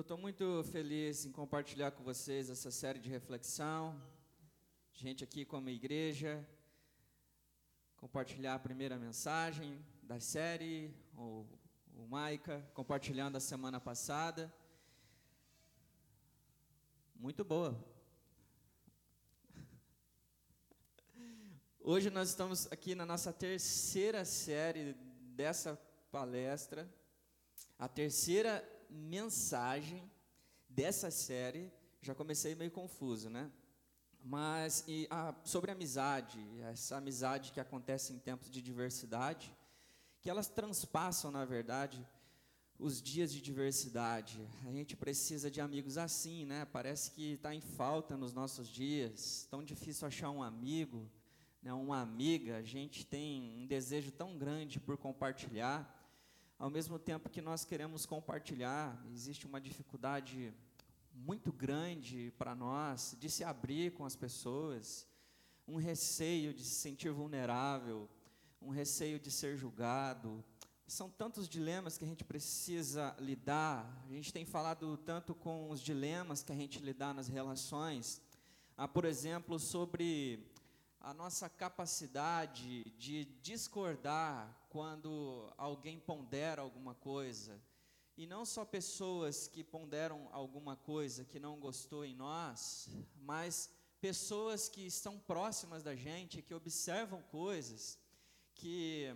Eu estou muito feliz em compartilhar com vocês essa série de reflexão. Gente aqui como igreja, compartilhar a primeira mensagem da série, o, o Maica compartilhando a semana passada. Muito boa. Hoje nós estamos aqui na nossa terceira série dessa palestra, a terceira mensagem dessa série, já comecei meio confuso, né? Mas e, ah, sobre amizade, essa amizade que acontece em tempos de diversidade, que elas transpassam, na verdade, os dias de diversidade. A gente precisa de amigos assim, né? Parece que está em falta nos nossos dias. Tão difícil achar um amigo, né? uma amiga. A gente tem um desejo tão grande por compartilhar ao mesmo tempo que nós queremos compartilhar, existe uma dificuldade muito grande para nós de se abrir com as pessoas, um receio de se sentir vulnerável, um receio de ser julgado. São tantos dilemas que a gente precisa lidar. A gente tem falado tanto com os dilemas que a gente lidar nas relações. Ah, por exemplo, sobre a nossa capacidade de discordar quando alguém pondera alguma coisa. E não só pessoas que ponderam alguma coisa que não gostou em nós, mas pessoas que estão próximas da gente, que observam coisas que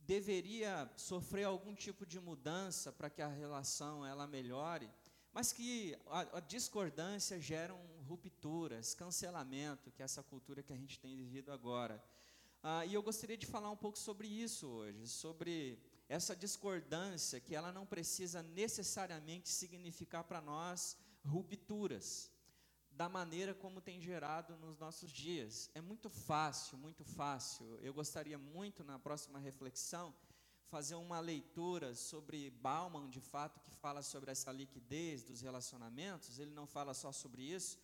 deveria sofrer algum tipo de mudança para que a relação ela melhore mas que a, a discordância geram rupturas, cancelamento, que é essa cultura que a gente tem vivido agora. Ah, e eu gostaria de falar um pouco sobre isso hoje, sobre essa discordância que ela não precisa necessariamente significar para nós rupturas da maneira como tem gerado nos nossos dias. É muito fácil, muito fácil. Eu gostaria muito na próxima reflexão fazer uma leitura sobre Bauman, de fato, que fala sobre essa liquidez dos relacionamentos. Ele não fala só sobre isso,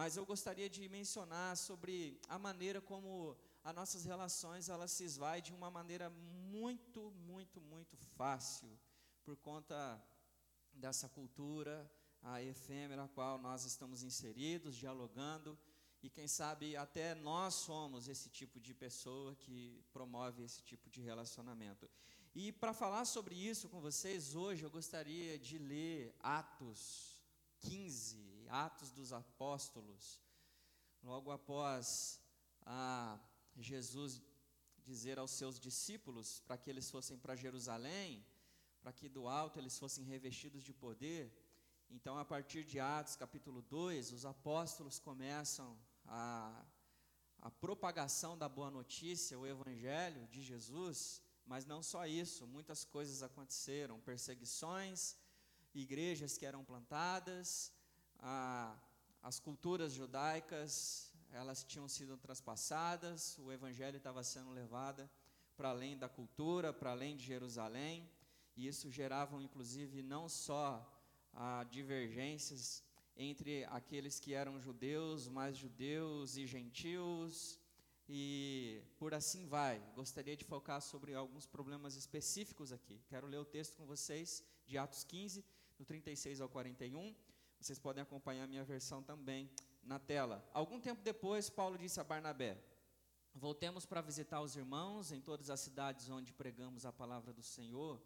mas eu gostaria de mencionar sobre a maneira como as nossas relações elas se esvaem de uma maneira muito, muito, muito fácil, por conta dessa cultura a efêmera a qual nós estamos inseridos, dialogando, e quem sabe até nós somos esse tipo de pessoa que promove esse tipo de relacionamento. E para falar sobre isso com vocês, hoje eu gostaria de ler Atos 15, Atos dos Apóstolos, logo após Jesus dizer aos seus discípulos para que eles fossem para Jerusalém, para que do alto eles fossem revestidos de poder. Então, a partir de Atos capítulo 2, os apóstolos começam a, a propagação da boa notícia, o evangelho de Jesus mas não só isso, muitas coisas aconteceram, perseguições, igrejas que eram plantadas, a, as culturas judaicas, elas tinham sido transpassadas, o evangelho estava sendo levado para além da cultura, para além de Jerusalém, e isso gerava inclusive não só a divergências entre aqueles que eram judeus, mais judeus e gentios, e por assim vai. Gostaria de focar sobre alguns problemas específicos aqui. Quero ler o texto com vocês de Atos 15, do 36 ao 41. Vocês podem acompanhar a minha versão também na tela. Algum tempo depois, Paulo disse a Barnabé: Voltemos para visitar os irmãos em todas as cidades onde pregamos a palavra do Senhor,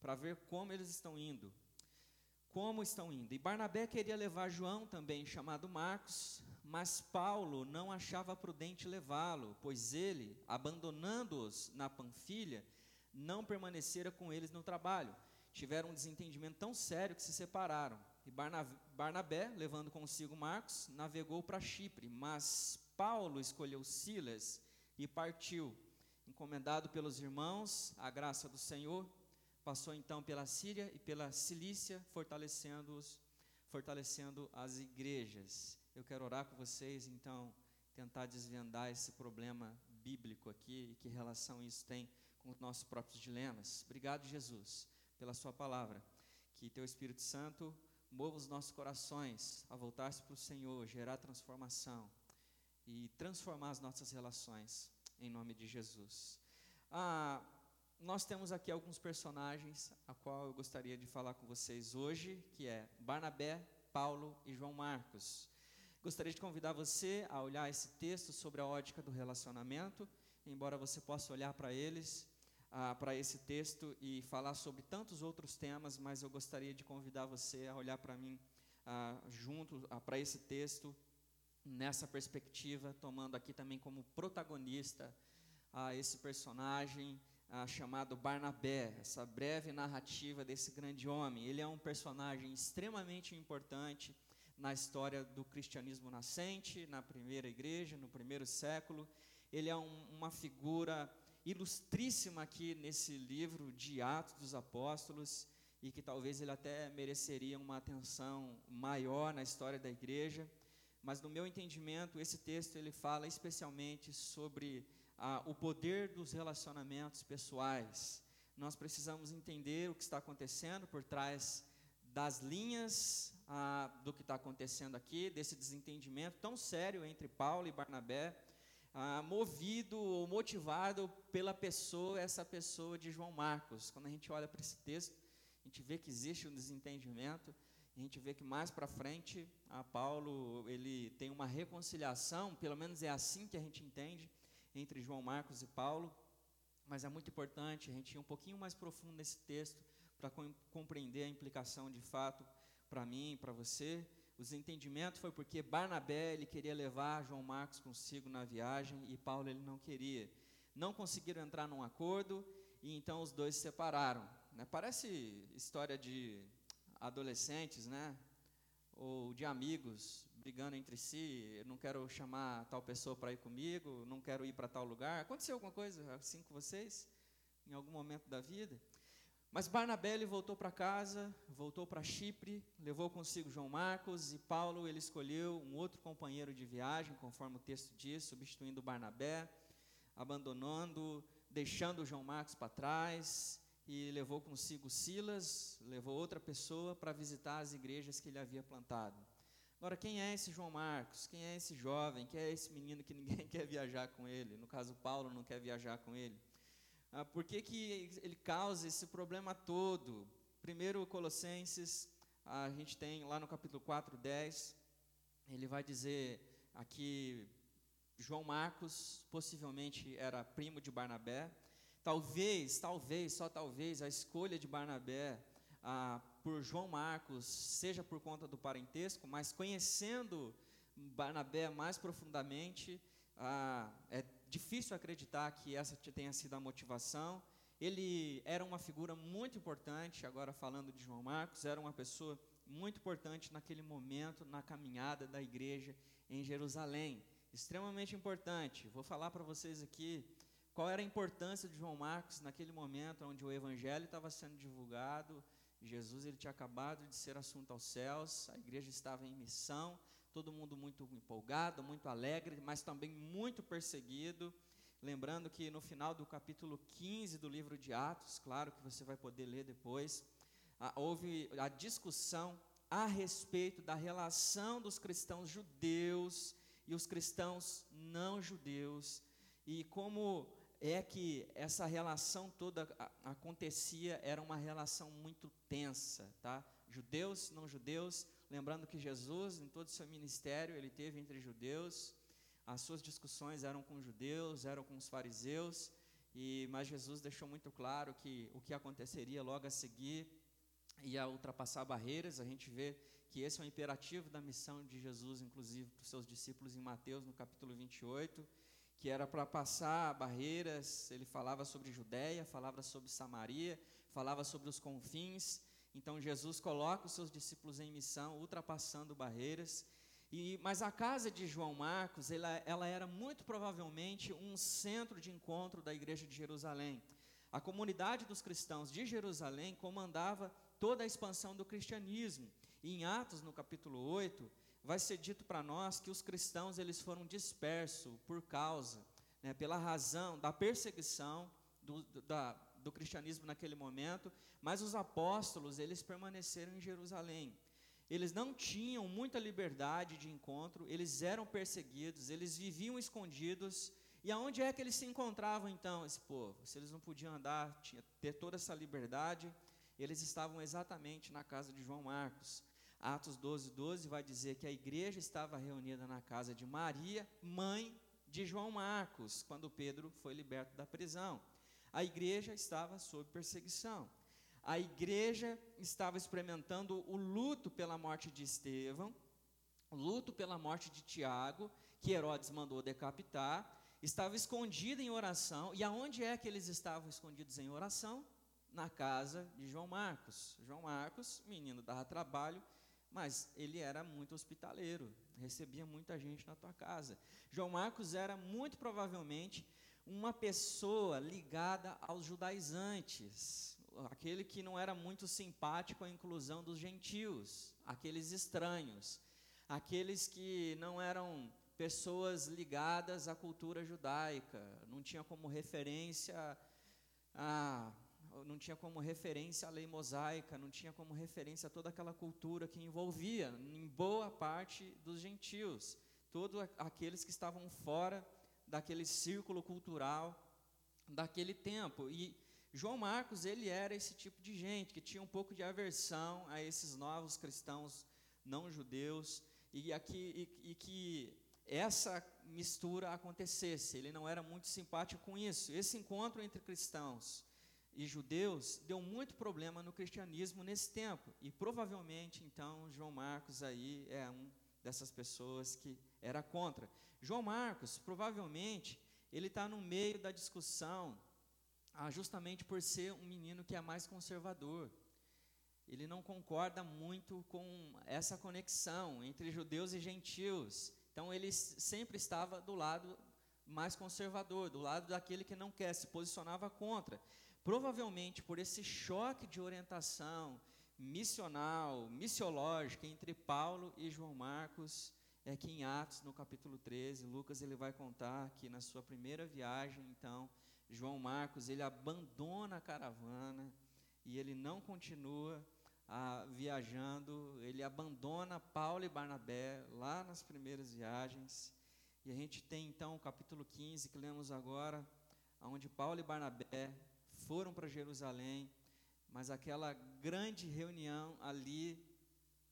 para ver como eles estão indo como estão indo. E Barnabé queria levar João também, chamado Marcos, mas Paulo não achava prudente levá-lo, pois ele, abandonando-os na Panfilha, não permanecera com eles no trabalho. Tiveram um desentendimento tão sério que se separaram. E Barnabé, levando consigo Marcos, navegou para Chipre, mas Paulo escolheu Silas e partiu, encomendado pelos irmãos, a graça do Senhor Passou então pela Síria e pela Cilícia, fortalecendo-os, fortalecendo as igrejas. Eu quero orar com vocês, então, tentar desvendar esse problema bíblico aqui e que relação isso tem com os nossos próprios dilemas. Obrigado, Jesus, pela Sua palavra. Que Teu Espírito Santo mova os nossos corações a voltar-se para o Senhor, gerar transformação e transformar as nossas relações, em nome de Jesus. Ah, nós temos aqui alguns personagens a qual eu gostaria de falar com vocês hoje, que é Barnabé, Paulo e João Marcos. Gostaria de convidar você a olhar esse texto sobre a ótica do relacionamento, embora você possa olhar para eles, ah, para esse texto e falar sobre tantos outros temas, mas eu gostaria de convidar você a olhar para mim ah, junto ah, para esse texto nessa perspectiva, tomando aqui também como protagonista ah, esse personagem ah, chamado Barnabé, essa breve narrativa desse grande homem. Ele é um personagem extremamente importante na história do cristianismo nascente, na primeira igreja, no primeiro século. Ele é um, uma figura ilustríssima aqui nesse livro de Atos dos Apóstolos e que talvez ele até mereceria uma atenção maior na história da igreja. Mas no meu entendimento, esse texto ele fala especialmente sobre ah, o poder dos relacionamentos pessoais. Nós precisamos entender o que está acontecendo por trás das linhas ah, do que está acontecendo aqui, desse desentendimento tão sério entre Paulo e Barnabé, ah, movido ou motivado pela pessoa, essa pessoa de João Marcos. Quando a gente olha para esse texto, a gente vê que existe um desentendimento, a gente vê que mais para frente, a Paulo ele tem uma reconciliação, pelo menos é assim que a gente entende, entre João Marcos e Paulo, mas é muito importante a gente ir um pouquinho mais profundo nesse texto para compreender a implicação de fato para mim, para você. O desentendimento foi porque Barnabé ele queria levar João Marcos consigo na viagem e Paulo ele não queria. Não conseguiram entrar num acordo e então os dois se separaram. Né? Parece história de adolescentes, né? Ou de amigos brigando entre si. Eu não quero chamar tal pessoa para ir comigo, não quero ir para tal lugar. Aconteceu alguma coisa assim com vocês? Em algum momento da vida? Mas Barnabé ele voltou para casa, voltou para Chipre, levou consigo João Marcos e Paulo ele escolheu um outro companheiro de viagem, conforme o texto diz, substituindo Barnabé, abandonando, deixando João Marcos para trás e levou consigo Silas, levou outra pessoa para visitar as igrejas que ele havia plantado. Agora, quem é esse João Marcos? Quem é esse jovem? Quem é esse menino que ninguém quer viajar com ele? No caso, Paulo não quer viajar com ele. Ah, por que, que ele causa esse problema todo? Primeiro, Colossenses, a gente tem lá no capítulo 4, 10, ele vai dizer aqui, João Marcos possivelmente era primo de Barnabé. Talvez, talvez, só talvez, a escolha de Barnabé ah, por João Marcos seja por conta do parentesco, mas conhecendo Barnabé mais profundamente, ah, é difícil acreditar que essa tenha sido a motivação. Ele era uma figura muito importante, agora falando de João Marcos, era uma pessoa muito importante naquele momento, na caminhada da igreja em Jerusalém. Extremamente importante. Vou falar para vocês aqui qual era a importância de João Marcos naquele momento onde o evangelho estava sendo divulgado. Jesus ele tinha acabado de ser assunto aos céus, a igreja estava em missão, todo mundo muito empolgado, muito alegre, mas também muito perseguido. Lembrando que no final do capítulo 15 do livro de Atos, claro que você vai poder ler depois, houve a discussão a respeito da relação dos cristãos judeus e os cristãos não judeus e como é que essa relação toda acontecia era uma relação muito tensa, tá? Judeus, não judeus, Lembrando que Jesus, em todo o seu ministério, ele teve entre judeus, as suas discussões eram com judeus, eram com os fariseus, e mas Jesus deixou muito claro que o que aconteceria logo a seguir ia ultrapassar barreiras. A gente vê que esse é o imperativo da missão de Jesus, inclusive para os seus discípulos em Mateus, no capítulo 28, que era para passar barreiras. Ele falava sobre Judéia, falava sobre Samaria, falava sobre os confins então Jesus coloca os seus discípulos em missão, ultrapassando barreiras. E, mas a casa de João Marcos, ela, ela era muito provavelmente um centro de encontro da igreja de Jerusalém. A comunidade dos cristãos de Jerusalém comandava toda a expansão do cristianismo. E em Atos, no capítulo 8, vai ser dito para nós que os cristãos eles foram dispersos por causa, né, pela razão da perseguição do, da, do cristianismo naquele momento, mas os apóstolos, eles permaneceram em Jerusalém. Eles não tinham muita liberdade de encontro, eles eram perseguidos, eles viviam escondidos, E aonde é que eles se encontravam então, esse povo? Se eles não podiam andar, tinha, ter toda essa liberdade, eles estavam exatamente na casa de João Marcos. Atos 12, 12 vai dizer que a igreja estava reunida na casa de Maria, mãe de João Marcos, quando Pedro foi liberto da prisão. A igreja estava sob perseguição. A igreja estava experimentando o luto pela morte de Estevão, luto pela morte de Tiago, que Herodes mandou decapitar, estava escondida em oração. E aonde é que eles estavam escondidos em oração? Na casa de João Marcos. João Marcos, menino, dava trabalho, mas ele era muito hospitaleiro, recebia muita gente na tua casa. João Marcos era muito provavelmente uma pessoa ligada aos judaizantes, aquele que não era muito simpático à inclusão dos gentios, aqueles estranhos, aqueles que não eram pessoas ligadas à cultura judaica, não tinha como referência a não tinha como referência a lei mosaica, não tinha como referência toda aquela cultura que envolvia em boa parte dos gentios, todos aqueles que estavam fora daquele círculo cultural daquele tempo. E João Marcos, ele era esse tipo de gente que tinha um pouco de aversão a esses novos cristãos não judeus e, aqui, e, e que essa mistura acontecesse. Ele não era muito simpático com isso. Esse encontro entre cristãos e judeus deu muito problema no cristianismo nesse tempo. E provavelmente, então, João Marcos aí é um dessas pessoas que era contra. João Marcos, provavelmente, ele está no meio da discussão ah, justamente por ser um menino que é mais conservador. Ele não concorda muito com essa conexão entre judeus e gentios. Então ele sempre estava do lado mais conservador, do lado daquele que não quer, se posicionava contra. Provavelmente por esse choque de orientação missional, missiológica entre Paulo e João Marcos, é que em Atos, no capítulo 13, Lucas ele vai contar que na sua primeira viagem, então, João Marcos, ele abandona a caravana e ele não continua ah, viajando, ele abandona Paulo e Barnabé lá nas primeiras viagens. E a gente tem então o capítulo 15 que lemos agora, onde Paulo e Barnabé foram para Jerusalém, mas aquela grande reunião ali,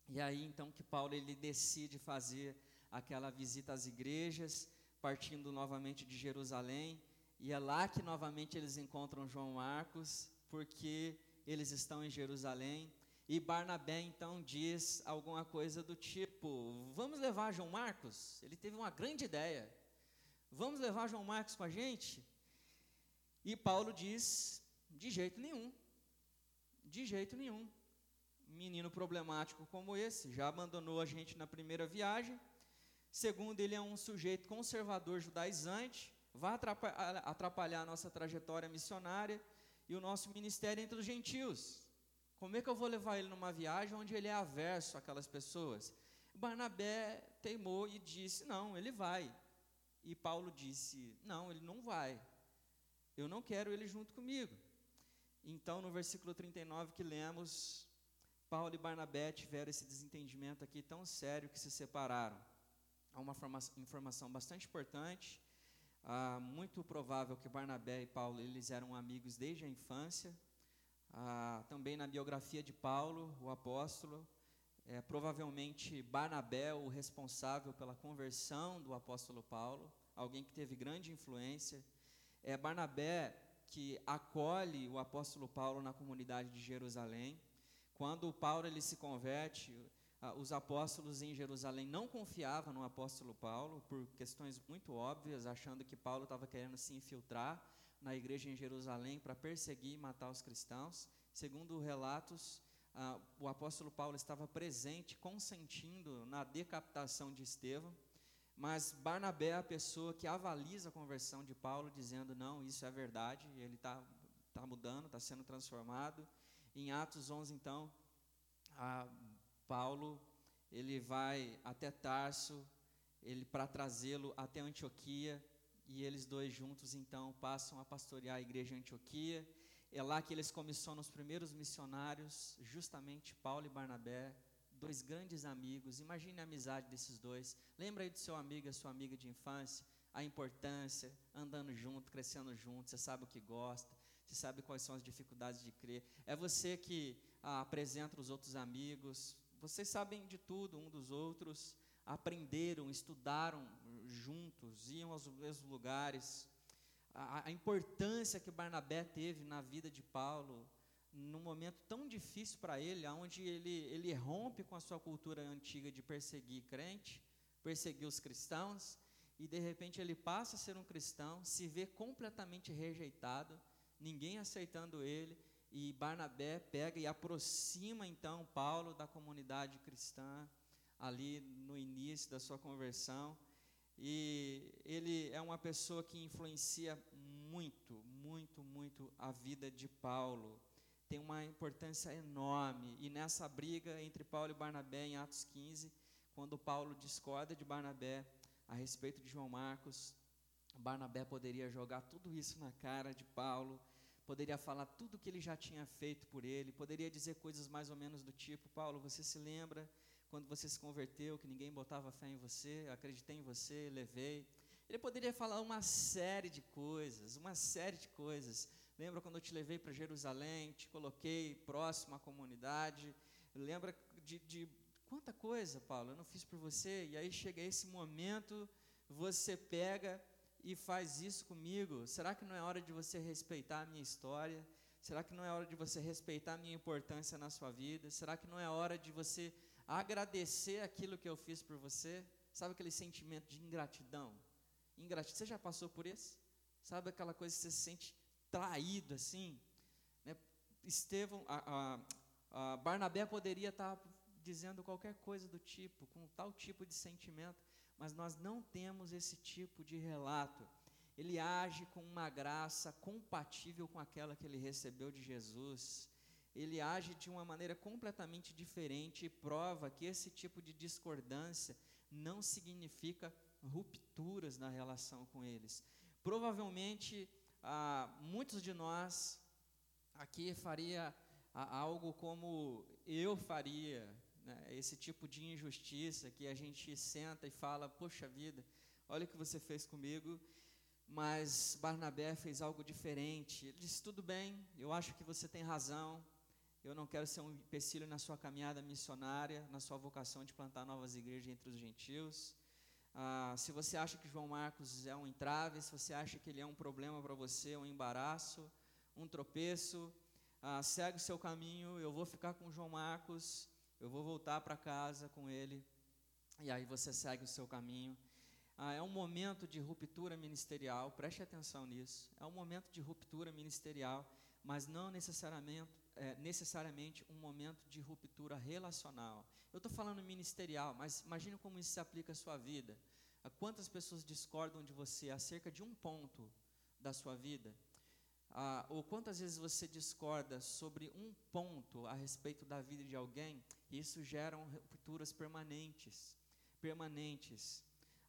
e aí então que Paulo ele decide fazer aquela visita às igrejas, partindo novamente de Jerusalém, e é lá que novamente eles encontram João Marcos, porque eles estão em Jerusalém. E Barnabé então diz alguma coisa do tipo: Vamos levar João Marcos? Ele teve uma grande ideia. Vamos levar João Marcos com a gente? E Paulo diz: De jeito nenhum. De jeito nenhum. Menino problemático como esse, já abandonou a gente na primeira viagem. Segundo, ele é um sujeito conservador judaizante vai atrapalhar, a nossa trajetória missionária e o nosso ministério entre os gentios. Como é que eu vou levar ele numa viagem onde ele é averso àquelas pessoas? Barnabé teimou e disse: Não, ele vai. E Paulo disse: Não, ele não vai. Eu não quero ele junto comigo. Então, no versículo 39 que lemos, Paulo e Barnabé tiveram esse desentendimento aqui tão sério que se separaram. Há uma informação bastante importante ah, muito provável que Barnabé e Paulo eles eram amigos desde a infância. Ah, também na biografia de Paulo, o apóstolo, é, provavelmente Barnabé, o responsável pela conversão do apóstolo Paulo, alguém que teve grande influência. É Barnabé que acolhe o apóstolo Paulo na comunidade de Jerusalém. Quando Paulo ele se converte, os apóstolos em Jerusalém não confiavam no apóstolo Paulo por questões muito óbvias, achando que Paulo estava querendo se infiltrar na igreja em Jerusalém para perseguir e matar os cristãos. Segundo relatos, ah, o apóstolo Paulo estava presente, consentindo na decapitação de Estevão, mas Barnabé é a pessoa que avaliza a conversão de Paulo, dizendo: não, isso é verdade, ele está tá mudando, está sendo transformado. Em Atos 11, então, Paulo, ele vai até Tarso, ele para trazê-lo até Antioquia, e eles dois juntos então passam a pastorear a igreja Antioquia. É lá que eles comissionam os primeiros missionários, justamente Paulo e Barnabé, dois grandes amigos. Imagine a amizade desses dois. Lembra aí do seu amigo, a sua amiga de infância, a importância, andando junto, crescendo junto, você sabe o que gosta, você sabe quais são as dificuldades de crer. É você que ah, apresenta os outros amigos, vocês sabem de tudo um dos outros, aprenderam, estudaram juntos, iam aos mesmos lugares. A, a importância que Barnabé teve na vida de Paulo, num momento tão difícil para ele, onde ele, ele rompe com a sua cultura antiga de perseguir crente, perseguir os cristãos, e de repente ele passa a ser um cristão, se vê completamente rejeitado, ninguém aceitando ele, e Barnabé pega e aproxima então Paulo da comunidade cristã, ali no início da sua conversão, e ele é uma pessoa que influencia muito, muito, muito a vida de Paulo. Tem uma importância enorme. E nessa briga entre Paulo e Barnabé, em Atos 15, quando Paulo discorda de Barnabé a respeito de João Marcos, Barnabé poderia jogar tudo isso na cara de Paulo, poderia falar tudo o que ele já tinha feito por ele, poderia dizer coisas mais ou menos do tipo: Paulo, você se lembra quando você se converteu, que ninguém botava fé em você, acreditei em você, levei. Ele poderia falar uma série de coisas, uma série de coisas. Lembra quando eu te levei para Jerusalém, te coloquei próximo à comunidade? Lembra de, de quanta coisa, Paulo, eu não fiz por você? E aí chega esse momento, você pega e faz isso comigo. Será que não é hora de você respeitar a minha história? Será que não é hora de você respeitar a minha importância na sua vida? Será que não é hora de você agradecer aquilo que eu fiz por você. Sabe aquele sentimento de ingratidão? Ingratidão. Você já passou por isso? Sabe aquela coisa que você se sente traído assim? Né? Estevão, a, a, a Barnabé poderia estar dizendo qualquer coisa do tipo, com tal tipo de sentimento, mas nós não temos esse tipo de relato. Ele age com uma graça compatível com aquela que ele recebeu de Jesus ele age de uma maneira completamente diferente e prova que esse tipo de discordância não significa rupturas na relação com eles. Provavelmente, ah, muitos de nós aqui faria ah, algo como eu faria, né? esse tipo de injustiça que a gente senta e fala: Poxa vida, olha o que você fez comigo. Mas Barnabé fez algo diferente. Ele disse: Tudo bem, eu acho que você tem razão, eu não quero ser um empecilho na sua caminhada missionária, na sua vocação de plantar novas igrejas entre os gentios. Ah, se você acha que João Marcos é um entrave, se você acha que ele é um problema para você, um embaraço, um tropeço, ah, segue o seu caminho. Eu vou ficar com João Marcos, eu vou voltar para casa com ele, e aí você segue o seu caminho. Ah, é um momento de ruptura ministerial, preste atenção nisso. É um momento de ruptura ministerial, mas não necessariamente é, necessariamente um momento de ruptura relacional. Eu estou falando ministerial, mas imagine como isso se aplica à sua vida. Quantas pessoas discordam de você acerca de um ponto da sua vida? Ah, ou quantas vezes você discorda sobre um ponto a respeito da vida de alguém? Isso gera rupturas permanentes, permanentes.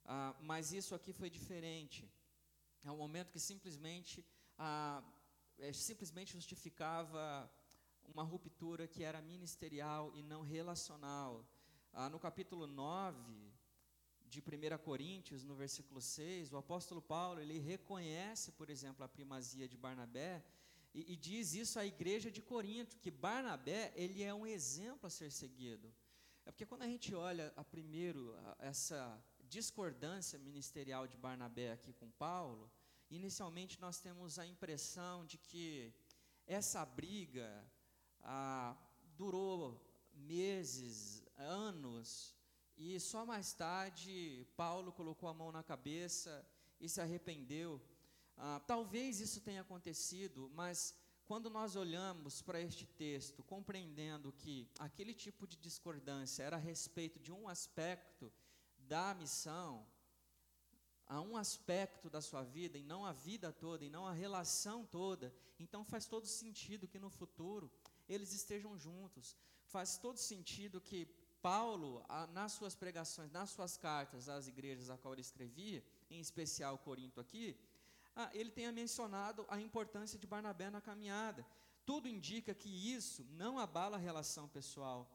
Ah, mas isso aqui foi diferente. É um momento que simplesmente, ah, é, simplesmente justificava uma ruptura que era ministerial e não relacional. Ah, no capítulo 9 de 1 Coríntios, no versículo 6, o apóstolo Paulo, ele reconhece, por exemplo, a primazia de Barnabé e, e diz isso à igreja de Corinto, que Barnabé, ele é um exemplo a ser seguido. É porque quando a gente olha a primeiro a, essa discordância ministerial de Barnabé aqui com Paulo, inicialmente nós temos a impressão de que essa briga, durou meses, anos, e só mais tarde Paulo colocou a mão na cabeça e se arrependeu. Ah, talvez isso tenha acontecido, mas quando nós olhamos para este texto, compreendendo que aquele tipo de discordância era a respeito de um aspecto da missão, a um aspecto da sua vida, e não a vida toda, e não a relação toda, então faz todo sentido que no futuro eles estejam juntos. Faz todo sentido que Paulo, nas suas pregações, nas suas cartas às igrejas a qual ele escrevia, em especial Corinto aqui, ele tenha mencionado a importância de Barnabé na caminhada. Tudo indica que isso não abala a relação pessoal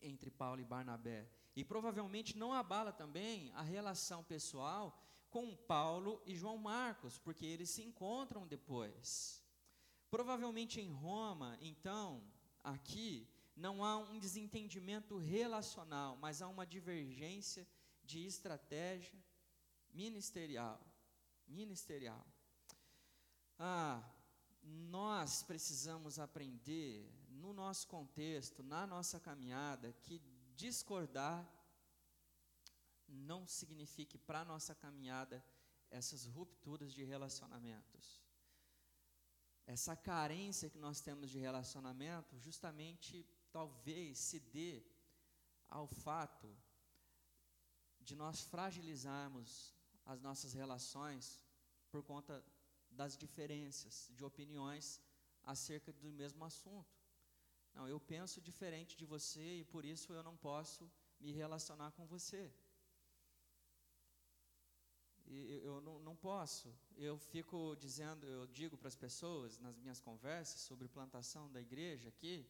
entre Paulo e Barnabé. E provavelmente não abala também a relação pessoal com Paulo e João Marcos, porque eles se encontram depois. Provavelmente em Roma, então, aqui, não há um desentendimento relacional, mas há uma divergência de estratégia ministerial. Ministerial. Ah, nós precisamos aprender, no nosso contexto, na nossa caminhada, que discordar não signifique para a nossa caminhada essas rupturas de relacionamentos. Essa carência que nós temos de relacionamento, justamente talvez se dê ao fato de nós fragilizarmos as nossas relações por conta das diferenças de opiniões acerca do mesmo assunto. Não, eu penso diferente de você e por isso eu não posso me relacionar com você. E eu não, não posso. Eu fico dizendo, eu digo para as pessoas nas minhas conversas sobre plantação da igreja aqui,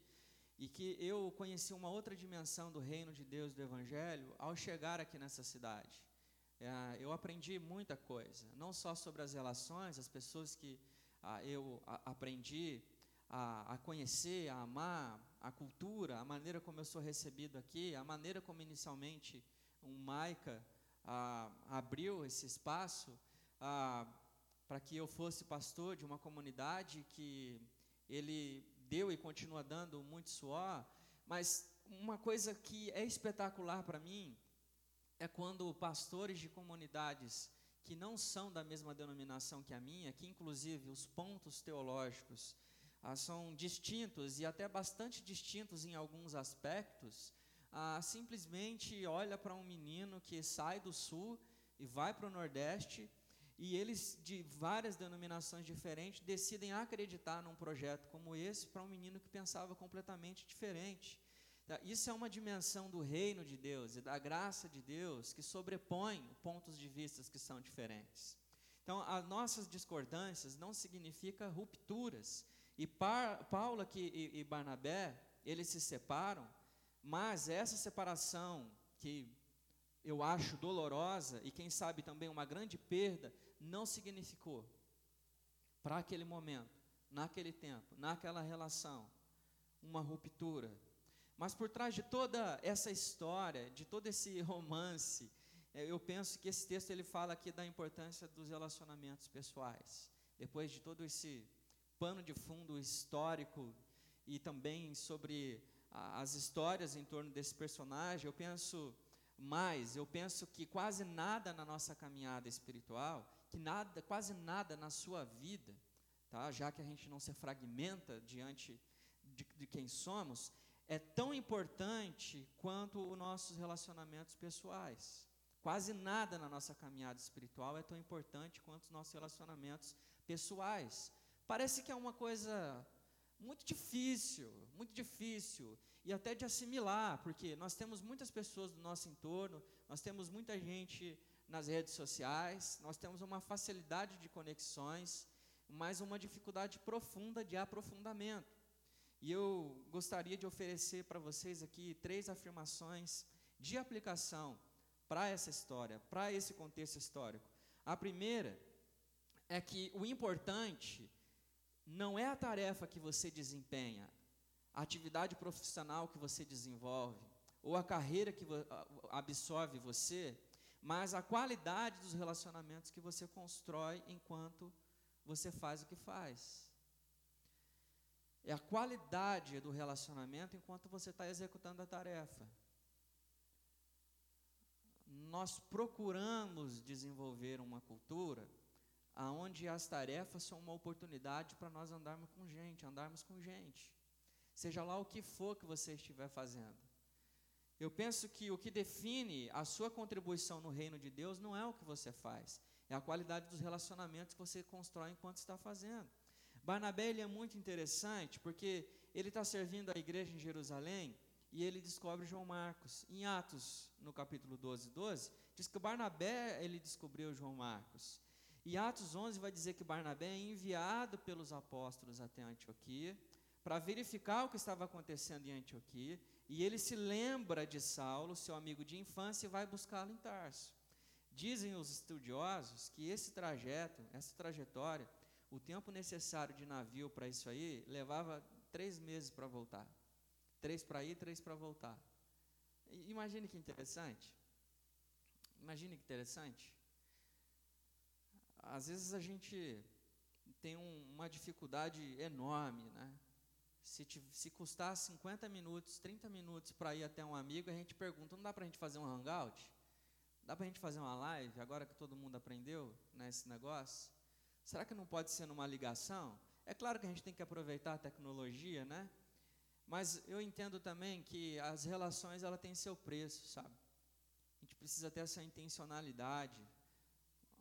e que eu conheci uma outra dimensão do reino de Deus, do Evangelho, ao chegar aqui nessa cidade. É, eu aprendi muita coisa, não só sobre as relações, as pessoas que ah, eu aprendi a, conhecer, a amar, a cultura, a maneira como eu sou recebido aqui, a maneira como inicialmente um Maica ah, abriu esse espaço ah, para que eu fosse pastor de uma comunidade que ele deu e continua dando muito suor, mas uma coisa que é espetacular para mim é quando pastores de comunidades que não são da mesma denominação que a minha, que inclusive os pontos teológicos ah, são distintos e até bastante distintos em alguns aspectos, ah, simplesmente olha para um menino que sai do sul e vai para o nordeste e eles, de várias denominações diferentes, decidem acreditar num projeto como esse para um menino que pensava completamente diferente. Isso é uma dimensão do reino de Deus e da graça de Deus que sobrepõe pontos de vista que são diferentes. Então, as nossas discordâncias não significam rupturas. E Paulo aqui, e Barnabé, eles se separam, mas essa separação que eu acho dolorosa e quem sabe também uma grande perda, não significou para aquele momento, naquele tempo, naquela relação, uma ruptura. Mas por trás de toda essa história, de todo esse romance, é, eu penso que esse texto ele fala aqui da importância dos relacionamentos pessoais. Depois de todo esse pano de fundo histórico e também sobre as histórias em torno desse personagem, eu penso mais, eu penso que quase nada na nossa caminhada espiritual que nada, quase nada na sua vida, tá? já que a gente não se fragmenta diante de, de quem somos, é tão importante quanto os nossos relacionamentos pessoais. Quase nada na nossa caminhada espiritual é tão importante quanto os nossos relacionamentos pessoais. Parece que é uma coisa muito difícil, muito difícil, e até de assimilar, porque nós temos muitas pessoas do nosso entorno, nós temos muita gente nas redes sociais, nós temos uma facilidade de conexões, mas uma dificuldade profunda de aprofundamento. E eu gostaria de oferecer para vocês aqui três afirmações de aplicação para essa história, para esse contexto histórico. A primeira é que o importante não é a tarefa que você desempenha, a atividade profissional que você desenvolve, ou a carreira que absorve você, mas a qualidade dos relacionamentos que você constrói enquanto você faz o que faz. É a qualidade do relacionamento enquanto você está executando a tarefa. Nós procuramos desenvolver uma cultura aonde as tarefas são uma oportunidade para nós andarmos com gente, andarmos com gente. Seja lá o que for que você estiver fazendo. Eu penso que o que define a sua contribuição no reino de Deus não é o que você faz, é a qualidade dos relacionamentos que você constrói enquanto está fazendo. Barnabé ele é muito interessante porque ele está servindo a igreja em Jerusalém e ele descobre João Marcos. Em Atos, no capítulo 12, 12, diz que Barnabé ele descobriu João Marcos. E Atos 11 vai dizer que Barnabé é enviado pelos apóstolos até Antioquia para verificar o que estava acontecendo em Antioquia e ele se lembra de Saulo, seu amigo de infância, e vai buscá-lo em Tarso. Dizem os estudiosos que esse trajeto, essa trajetória, o tempo necessário de navio para isso aí levava três meses para voltar. Três para ir, três para voltar. Imagine que interessante. Imagine que interessante. Às vezes a gente tem um, uma dificuldade enorme, né? Se, te, se custar 50 minutos, 30 minutos para ir até um amigo, a gente pergunta: não dá para a gente fazer um hangout? Dá para a gente fazer uma live, agora que todo mundo aprendeu nesse né, negócio? Será que não pode ser numa ligação? É claro que a gente tem que aproveitar a tecnologia, né? Mas eu entendo também que as relações ela têm seu preço, sabe? A gente precisa ter essa intencionalidade.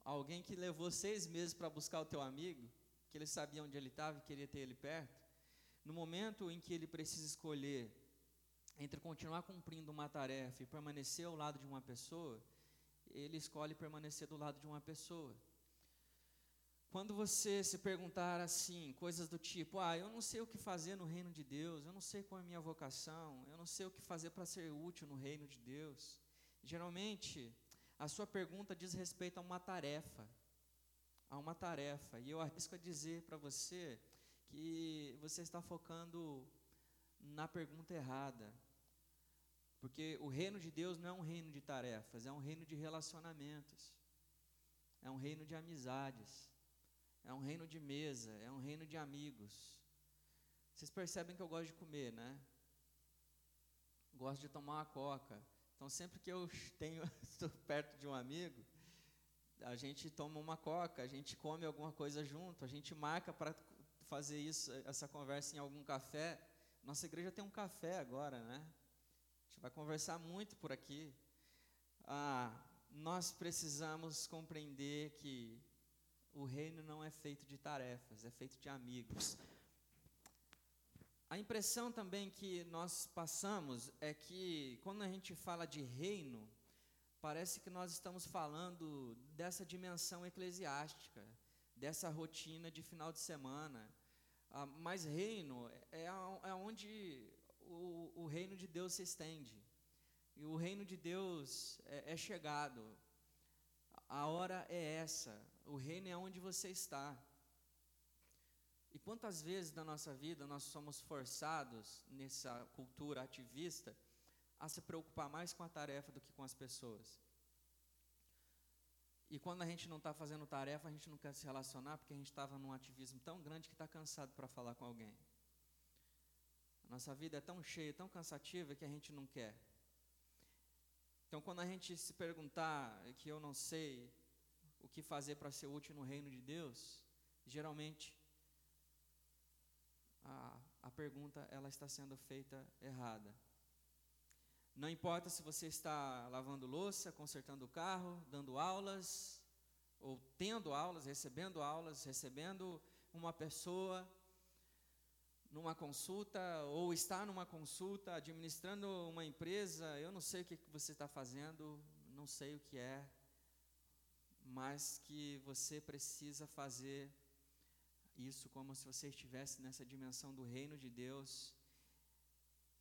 Alguém que levou seis meses para buscar o teu amigo, que ele sabia onde ele estava e queria ter ele perto, no momento em que ele precisa escolher entre continuar cumprindo uma tarefa e permanecer ao lado de uma pessoa, ele escolhe permanecer do lado de uma pessoa. Quando você se perguntar assim, coisas do tipo, ah, eu não sei o que fazer no reino de Deus, eu não sei qual é a minha vocação, eu não sei o que fazer para ser útil no reino de Deus. Geralmente, a sua pergunta diz respeito a uma tarefa, a uma tarefa. E eu arrisco a dizer para você que você está focando na pergunta errada. Porque o reino de Deus não é um reino de tarefas, é um reino de relacionamentos, é um reino de amizades, é um reino de mesa, é um reino de amigos. Vocês percebem que eu gosto de comer, né? Gosto de tomar uma coca. Então, sempre que eu tenho, estou perto de um amigo, a gente toma uma coca, a gente come alguma coisa junto, a gente marca para fazer isso, essa conversa em algum café. Nossa igreja tem um café agora, né? vai conversar muito por aqui. Ah, nós precisamos compreender que o reino não é feito de tarefas, é feito de amigos. A impressão também que nós passamos é que quando a gente fala de reino, parece que nós estamos falando dessa dimensão eclesiástica, dessa rotina de final de semana. Ah, mas reino é, é onde o, o reino de Deus se estende. E o reino de Deus é, é chegado. A hora é essa. O reino é onde você está. E quantas vezes na nossa vida nós somos forçados, nessa cultura ativista, a se preocupar mais com a tarefa do que com as pessoas? E quando a gente não está fazendo tarefa, a gente não quer se relacionar porque a gente estava num ativismo tão grande que está cansado para falar com alguém. Nossa vida é tão cheia, tão cansativa que a gente não quer. Então, quando a gente se perguntar que eu não sei o que fazer para ser útil no reino de Deus, geralmente a, a pergunta ela está sendo feita errada. Não importa se você está lavando louça, consertando o carro, dando aulas, ou tendo aulas, recebendo aulas, recebendo uma pessoa, numa consulta ou está numa consulta, administrando uma empresa, eu não sei o que você está fazendo, não sei o que é, mas que você precisa fazer isso como se você estivesse nessa dimensão do reino de Deus.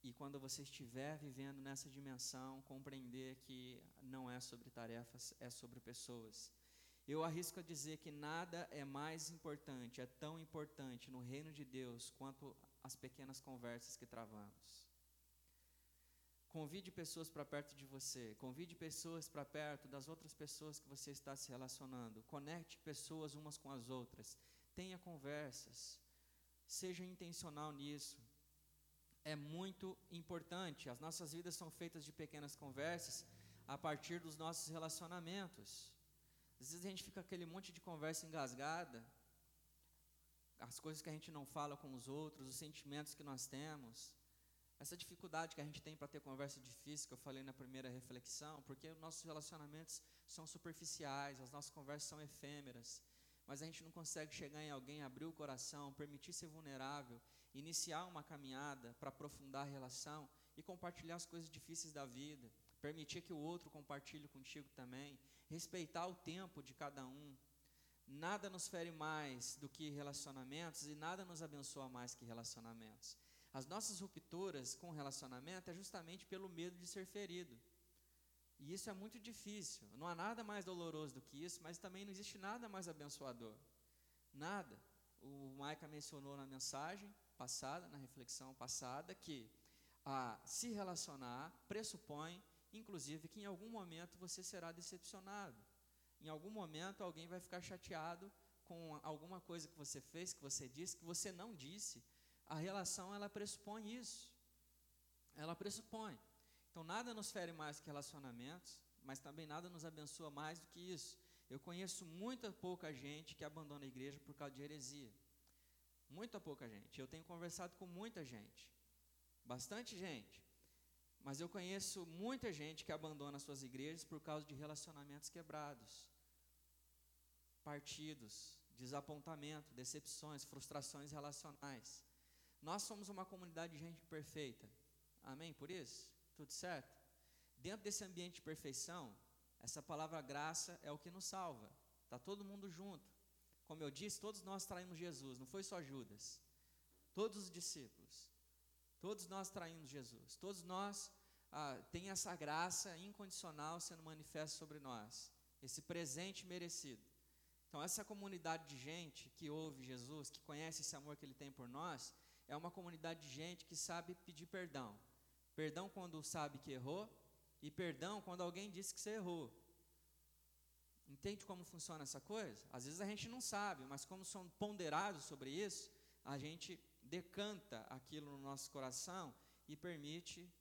E quando você estiver vivendo nessa dimensão, compreender que não é sobre tarefas, é sobre pessoas. Eu arrisco a dizer que nada é mais importante, é tão importante no reino de Deus quanto as pequenas conversas que travamos. Convide pessoas para perto de você, convide pessoas para perto das outras pessoas que você está se relacionando. Conecte pessoas umas com as outras. Tenha conversas. Seja intencional nisso. É muito importante. As nossas vidas são feitas de pequenas conversas a partir dos nossos relacionamentos. Às vezes a gente fica aquele monte de conversa engasgada, as coisas que a gente não fala com os outros, os sentimentos que nós temos, essa dificuldade que a gente tem para ter conversa difícil, que eu falei na primeira reflexão, porque os nossos relacionamentos são superficiais, as nossas conversas são efêmeras, mas a gente não consegue chegar em alguém, abrir o coração, permitir ser vulnerável, iniciar uma caminhada para aprofundar a relação e compartilhar as coisas difíceis da vida, permitir que o outro compartilhe contigo também, respeitar o tempo de cada um. Nada nos fere mais do que relacionamentos e nada nos abençoa mais que relacionamentos. As nossas rupturas com relacionamento é justamente pelo medo de ser ferido. E isso é muito difícil. Não há nada mais doloroso do que isso, mas também não existe nada mais abençoador. Nada. O Maica mencionou na mensagem passada, na reflexão passada, que a se relacionar pressupõe, inclusive, que em algum momento você será decepcionado. Em algum momento alguém vai ficar chateado com alguma coisa que você fez, que você disse, que você não disse. A relação ela pressupõe isso. Ela pressupõe. Então nada nos fere mais que relacionamentos, mas também nada nos abençoa mais do que isso. Eu conheço muita pouca gente que abandona a igreja por causa de heresia. Muita pouca gente. Eu tenho conversado com muita gente. Bastante gente. Mas eu conheço muita gente que abandona suas igrejas por causa de relacionamentos quebrados, partidos, desapontamento, decepções, frustrações relacionais. Nós somos uma comunidade de gente perfeita. Amém? Por isso? Tudo certo? Dentro desse ambiente de perfeição, essa palavra graça é o que nos salva. Está todo mundo junto. Como eu disse, todos nós traímos Jesus, não foi só Judas. Todos os discípulos. Todos nós traímos Jesus. Todos nós ah, tem essa graça incondicional sendo manifesta sobre nós. Esse presente merecido. Então, essa comunidade de gente que ouve Jesus, que conhece esse amor que Ele tem por nós, é uma comunidade de gente que sabe pedir perdão. Perdão quando sabe que errou e perdão quando alguém disse que você errou. Entende como funciona essa coisa? Às vezes a gente não sabe, mas como são ponderados sobre isso, a gente decanta aquilo no nosso coração e permite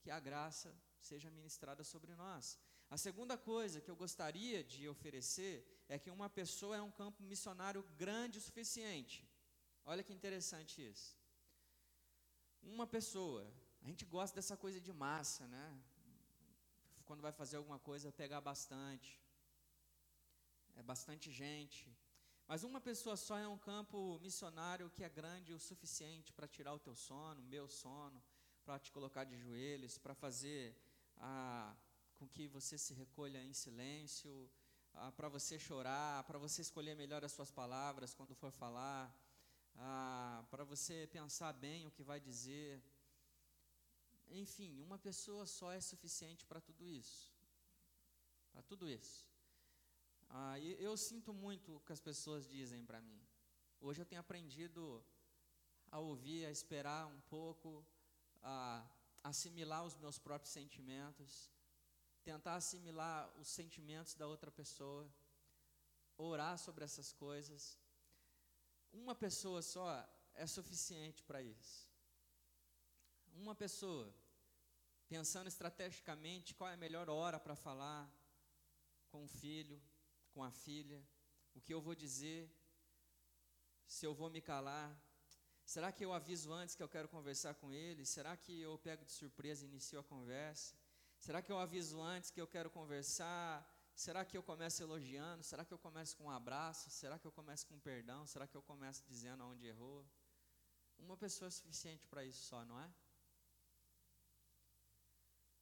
que a graça seja ministrada sobre nós. A segunda coisa que eu gostaria de oferecer é que uma pessoa é um campo missionário grande o suficiente. Olha que interessante isso. Uma pessoa, a gente gosta dessa coisa de massa, né? Quando vai fazer alguma coisa, pegar bastante. É bastante gente. Mas uma pessoa só é um campo missionário que é grande o suficiente para tirar o teu sono, o meu sono, para te colocar de joelhos, para fazer ah, com que você se recolha em silêncio, ah, para você chorar, para você escolher melhor as suas palavras quando for falar, ah, para você pensar bem o que vai dizer. Enfim, uma pessoa só é suficiente para tudo isso. Para tudo isso. Ah, eu sinto muito o que as pessoas dizem para mim. Hoje eu tenho aprendido a ouvir, a esperar um pouco, a assimilar os meus próprios sentimentos, tentar assimilar os sentimentos da outra pessoa, orar sobre essas coisas. Uma pessoa só é suficiente para isso. Uma pessoa, pensando estrategicamente qual é a melhor hora para falar com o filho, com a filha, o que eu vou dizer, se eu vou me calar. Será que eu aviso antes que eu quero conversar com ele? Será que eu pego de surpresa e inicio a conversa? Será que eu aviso antes que eu quero conversar? Será que eu começo elogiando? Será que eu começo com um abraço? Será que eu começo com perdão? Será que eu começo dizendo onde errou? Uma pessoa é suficiente para isso só, não é?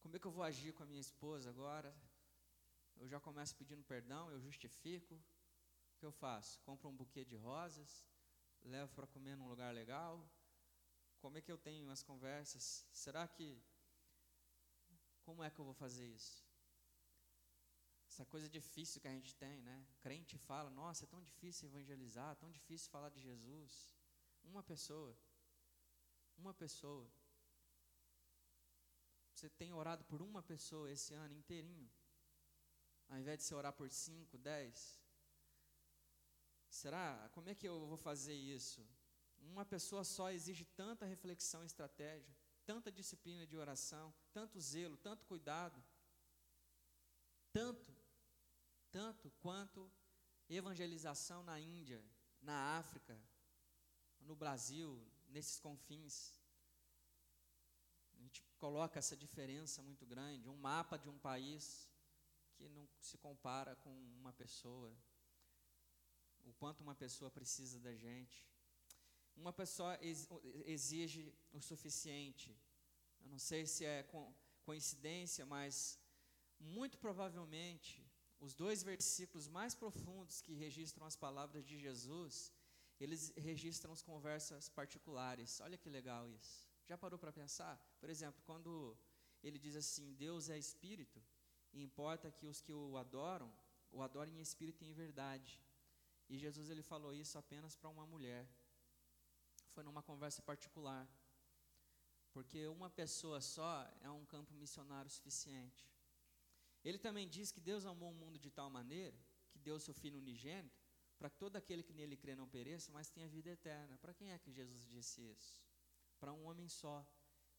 Como é que eu vou agir com a minha esposa agora? eu já começo pedindo perdão, eu justifico. O que eu faço? Compro um buquê de rosas, levo para comer num lugar legal. Como é que eu tenho as conversas? Será que. Como é que eu vou fazer isso? Essa coisa difícil que a gente tem, né? Crente fala: nossa, é tão difícil evangelizar, tão difícil falar de Jesus. Uma pessoa. Uma pessoa. Você tem orado por uma pessoa esse ano inteirinho? ao invés de você orar por cinco, dez? Será? Como é que eu vou fazer isso? Uma pessoa só exige tanta reflexão e estratégia, tanta disciplina de oração, tanto zelo, tanto cuidado, tanto, tanto quanto evangelização na Índia, na África, no Brasil, nesses confins. A gente coloca essa diferença muito grande, um mapa de um país que não se compara com uma pessoa, o quanto uma pessoa precisa da gente. Uma pessoa exige o suficiente. Eu não sei se é coincidência, mas muito provavelmente os dois versículos mais profundos que registram as palavras de Jesus, eles registram as conversas particulares. Olha que legal isso. Já parou para pensar? Por exemplo, quando ele diz assim: Deus é espírito, e importa que os que o adoram, o adorem em espírito e em verdade. E Jesus ele falou isso apenas para uma mulher. Foi numa conversa particular. Porque uma pessoa só é um campo missionário suficiente. Ele também diz que Deus amou o mundo de tal maneira que deu seu filho unigênito para que todo aquele que nele crê não pereça, mas tenha vida eterna. Para quem é que Jesus disse isso? Para um homem só,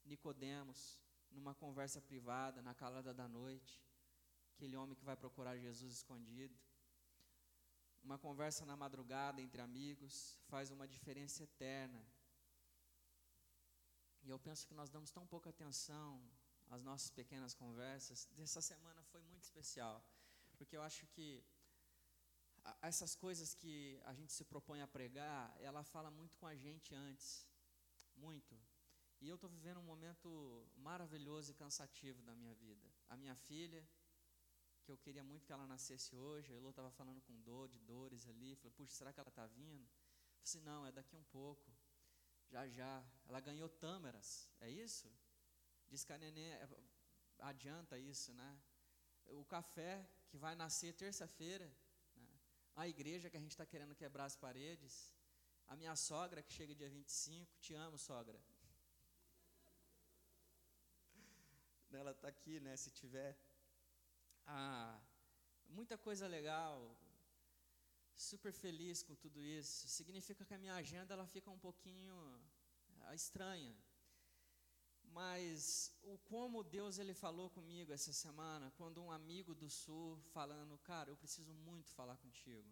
Nicodemos, numa conversa privada, na calada da noite, aquele homem que vai procurar Jesus escondido. Uma conversa na madrugada entre amigos faz uma diferença eterna. E eu penso que nós damos tão pouca atenção às nossas pequenas conversas. Essa semana foi muito especial, porque eu acho que essas coisas que a gente se propõe a pregar, ela fala muito com a gente antes, muito. E eu estou vivendo um momento maravilhoso e cansativo da minha vida. A minha filha, que eu queria muito que ela nascesse hoje, a Elô estava falando com dor, de dores ali, falei, puxa, será que ela está vindo? Falei, não, é daqui um pouco, já já. Ela ganhou tâmaras, é isso? Diz que a neném é, adianta isso, né? O café que vai nascer terça-feira, a igreja que a gente está querendo quebrar as paredes, a minha sogra que chega dia 25, te amo, sogra. Ela está aqui, né? Se tiver. Ah, muita coisa legal, super feliz com tudo isso. Significa que a minha agenda ela fica um pouquinho ah, estranha. Mas o como Deus ele falou comigo essa semana, quando um amigo do sul falando, cara, eu preciso muito falar contigo,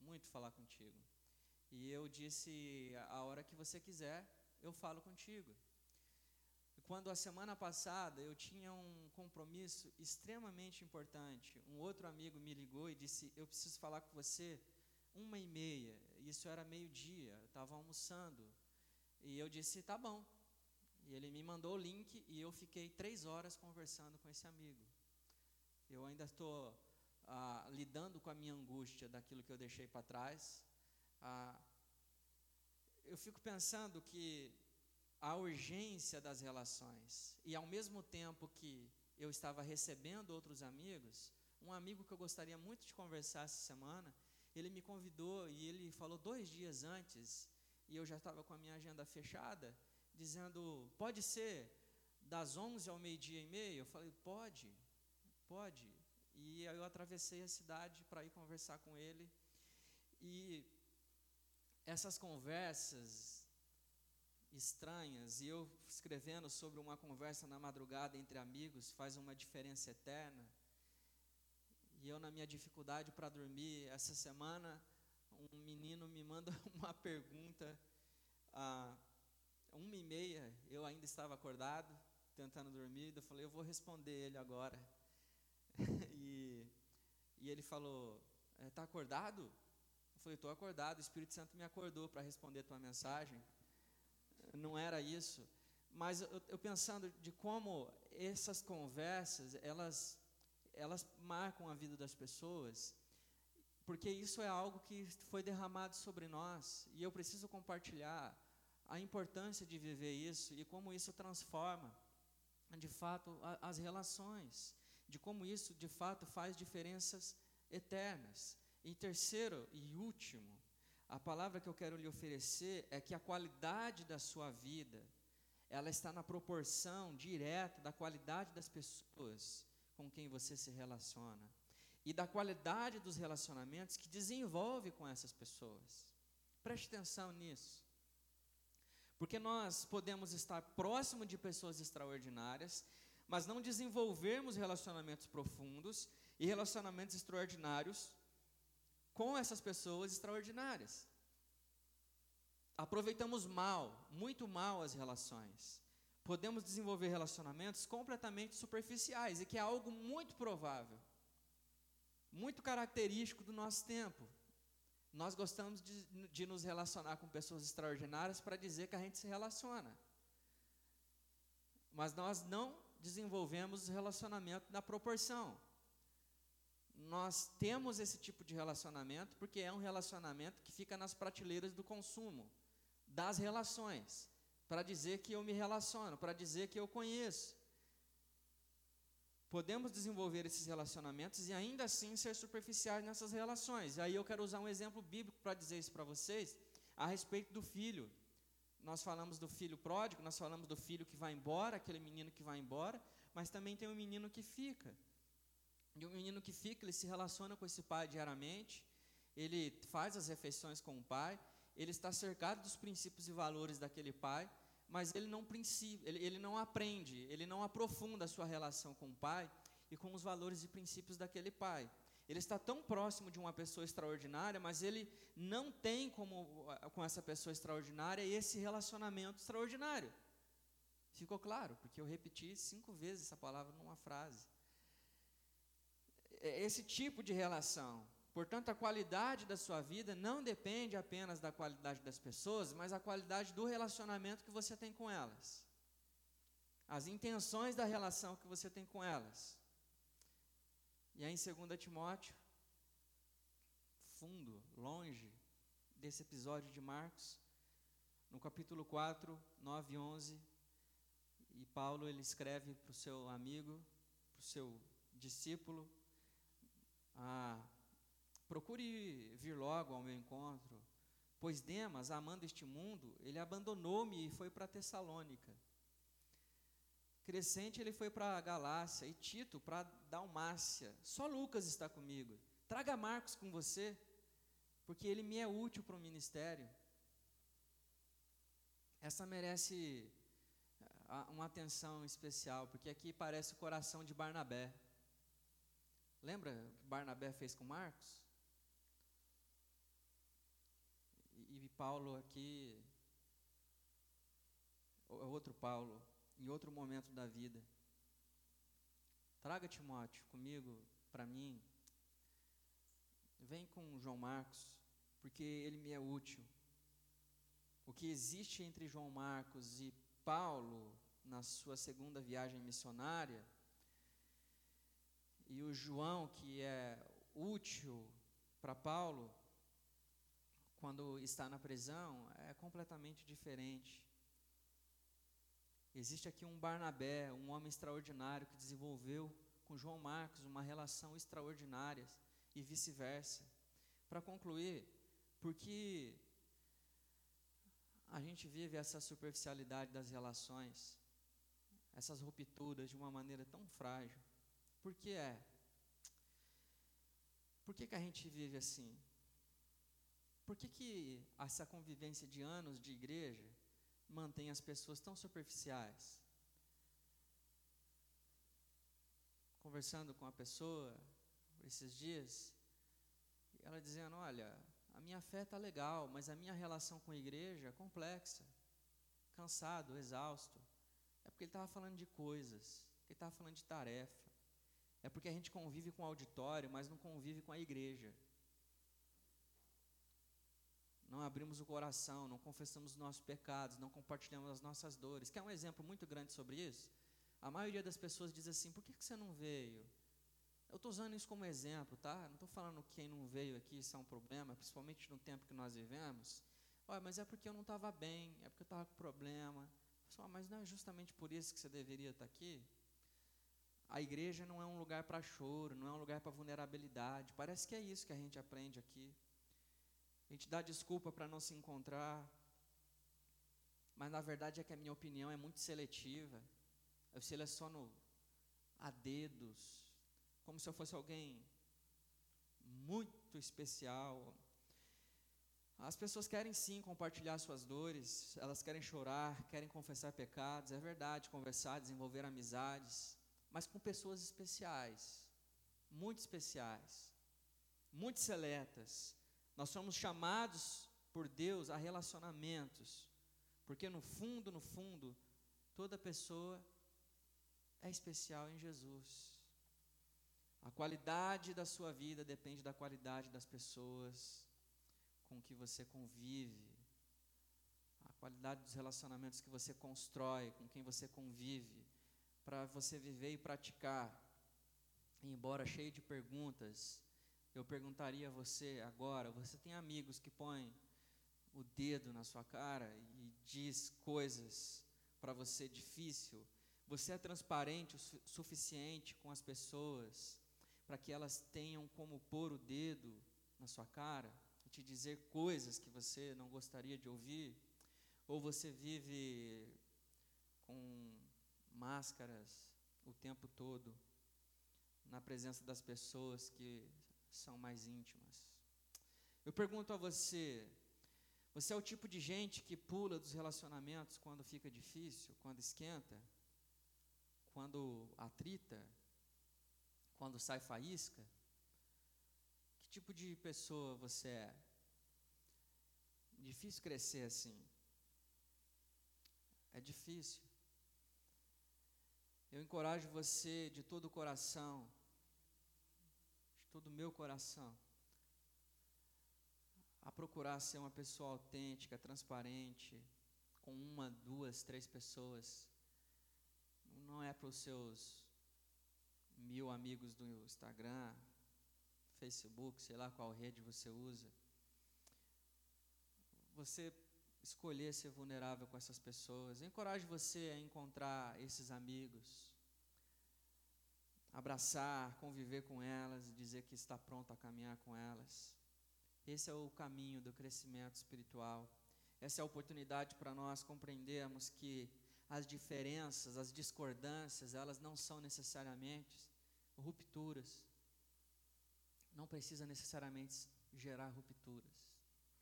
muito falar contigo. E eu disse, a hora que você quiser, eu falo contigo. E quando a semana passada eu tinha um compromisso extremamente importante, um outro amigo me ligou e disse, eu preciso falar com você uma e meia. Isso era meio dia, eu estava almoçando. E eu disse, tá bom. E ele me mandou o link e eu fiquei três horas conversando com esse amigo. Eu ainda estou ah, lidando com a minha angústia daquilo que eu deixei para trás. Ah, eu fico pensando que a urgência das relações e ao mesmo tempo que eu estava recebendo outros amigos, um amigo que eu gostaria muito de conversar essa semana, ele me convidou e ele falou dois dias antes e eu já estava com a minha agenda fechada dizendo: pode ser das 11 ao meio-dia e meio? Eu falei: pode, pode. E aí eu atravessei a cidade para ir conversar com ele. E essas conversas estranhas, e eu escrevendo sobre uma conversa na madrugada entre amigos, faz uma diferença eterna. E eu, na minha dificuldade para dormir, essa semana, um menino me manda uma pergunta. Ah, uma e meia, eu ainda estava acordado, tentando dormir, eu falei, eu vou responder ele agora. e, e ele falou, está é, acordado? Eu falei, estou acordado, o Espírito Santo me acordou para responder a tua mensagem. Não era isso. Mas eu, eu pensando de como essas conversas, elas, elas marcam a vida das pessoas, porque isso é algo que foi derramado sobre nós, e eu preciso compartilhar a importância de viver isso e como isso transforma, de fato, a, as relações, de como isso, de fato, faz diferenças eternas. E terceiro e último, a palavra que eu quero lhe oferecer é que a qualidade da sua vida, ela está na proporção direta da qualidade das pessoas com quem você se relaciona e da qualidade dos relacionamentos que desenvolve com essas pessoas. Preste atenção nisso. Porque nós podemos estar próximo de pessoas extraordinárias, mas não desenvolvermos relacionamentos profundos e relacionamentos extraordinários com essas pessoas extraordinárias. Aproveitamos mal, muito mal as relações. Podemos desenvolver relacionamentos completamente superficiais, e que é algo muito provável, muito característico do nosso tempo. Nós gostamos de, de nos relacionar com pessoas extraordinárias para dizer que a gente se relaciona. Mas nós não desenvolvemos relacionamento na proporção. Nós temos esse tipo de relacionamento porque é um relacionamento que fica nas prateleiras do consumo, das relações, para dizer que eu me relaciono, para dizer que eu conheço. Podemos desenvolver esses relacionamentos e ainda assim ser superficiais nessas relações. E aí eu quero usar um exemplo bíblico para dizer isso para vocês, a respeito do filho. Nós falamos do filho pródigo, nós falamos do filho que vai embora, aquele menino que vai embora, mas também tem um menino que fica. E o menino que fica, ele se relaciona com esse pai diariamente, ele faz as refeições com o pai, ele está cercado dos princípios e valores daquele pai, mas ele não, ele, ele não aprende, ele não aprofunda a sua relação com o pai e com os valores e princípios daquele pai. Ele está tão próximo de uma pessoa extraordinária, mas ele não tem como com essa pessoa extraordinária esse relacionamento extraordinário. Ficou claro? Porque eu repeti cinco vezes essa palavra numa frase. É esse tipo de relação. Portanto, a qualidade da sua vida não depende apenas da qualidade das pessoas, mas a qualidade do relacionamento que você tem com elas. As intenções da relação que você tem com elas. E aí em 2 Timóteo, fundo, longe desse episódio de Marcos, no capítulo 4, 9 e 11, e Paulo ele escreve para o seu amigo, para o seu discípulo, a procure vir logo ao meu encontro, pois Demas, amando este mundo, ele abandonou-me e foi para Tessalônica. Crescente ele foi para Galácia e Tito para Dalmácia. Só Lucas está comigo. Traga Marcos com você, porque ele me é útil para o ministério. Essa merece ah, uma atenção especial, porque aqui parece o coração de Barnabé. Lembra o que Barnabé fez com Marcos? E, e Paulo aqui, outro Paulo, em outro momento da vida. Traga Timóteo comigo, para mim. Vem com João Marcos, porque ele me é útil. O que existe entre João Marcos e Paulo na sua segunda viagem missionária, e o João, que é útil para Paulo, quando está na prisão, é completamente diferente. Existe aqui um Barnabé, um homem extraordinário que desenvolveu com João Marcos uma relação extraordinária e vice-versa. Para concluir, porque a gente vive essa superficialidade das relações, essas rupturas de uma maneira tão frágil. Por que é? Por que, que a gente vive assim? Por que, que essa convivência de anos de igreja mantém as pessoas tão superficiais? Conversando com a pessoa esses dias, ela dizendo: Olha, a minha fé está legal, mas a minha relação com a igreja é complexa, cansado, exausto. É porque ele estava falando de coisas, ele estava falando de tarefa. É porque a gente convive com o auditório, mas não convive com a igreja não abrimos o coração, não confessamos os nossos pecados, não compartilhamos as nossas dores. Quer um exemplo muito grande sobre isso? A maioria das pessoas diz assim: por que, que você não veio? Eu estou usando isso como exemplo, tá? Não estou falando que quem não veio aqui isso é um problema, principalmente no tempo que nós vivemos. Olha, mas é porque eu não estava bem, é porque eu estava com problema. Só, mas não é justamente por isso que você deveria estar aqui? A igreja não é um lugar para choro, não é um lugar para vulnerabilidade. Parece que é isso que a gente aprende aqui. A gente dá desculpa para não se encontrar, mas na verdade é que a minha opinião é muito seletiva. Eu seleciono a dedos, como se eu fosse alguém muito especial. As pessoas querem sim compartilhar suas dores, elas querem chorar, querem confessar pecados, é verdade, conversar, desenvolver amizades, mas com pessoas especiais, muito especiais, muito seletas, nós somos chamados por Deus a relacionamentos, porque no fundo, no fundo, toda pessoa é especial em Jesus. A qualidade da sua vida depende da qualidade das pessoas com que você convive, a qualidade dos relacionamentos que você constrói, com quem você convive, para você viver e praticar. embora cheio de perguntas, eu perguntaria a você agora: você tem amigos que põem o dedo na sua cara e diz coisas para você difícil, Você é transparente o su suficiente com as pessoas para que elas tenham como pôr o dedo na sua cara e te dizer coisas que você não gostaria de ouvir? Ou você vive com máscaras o tempo todo na presença das pessoas que são mais íntimas? Eu pergunto a você, você é o tipo de gente que pula dos relacionamentos quando fica difícil, quando esquenta, quando atrita, quando sai faísca? Que tipo de pessoa você é? Difícil crescer assim. É difícil. Eu encorajo você de todo o coração, todo o meu coração, a procurar ser uma pessoa autêntica, transparente, com uma, duas, três pessoas. Não é para os seus mil amigos do Instagram, Facebook, sei lá qual rede você usa. Você escolher ser vulnerável com essas pessoas. encorajo você a encontrar esses amigos, abraçar, conviver com elas, dizer que está pronto a caminhar com elas. Esse é o caminho do crescimento espiritual. Essa é a oportunidade para nós compreendermos que as diferenças, as discordâncias, elas não são necessariamente rupturas. Não precisa necessariamente gerar rupturas.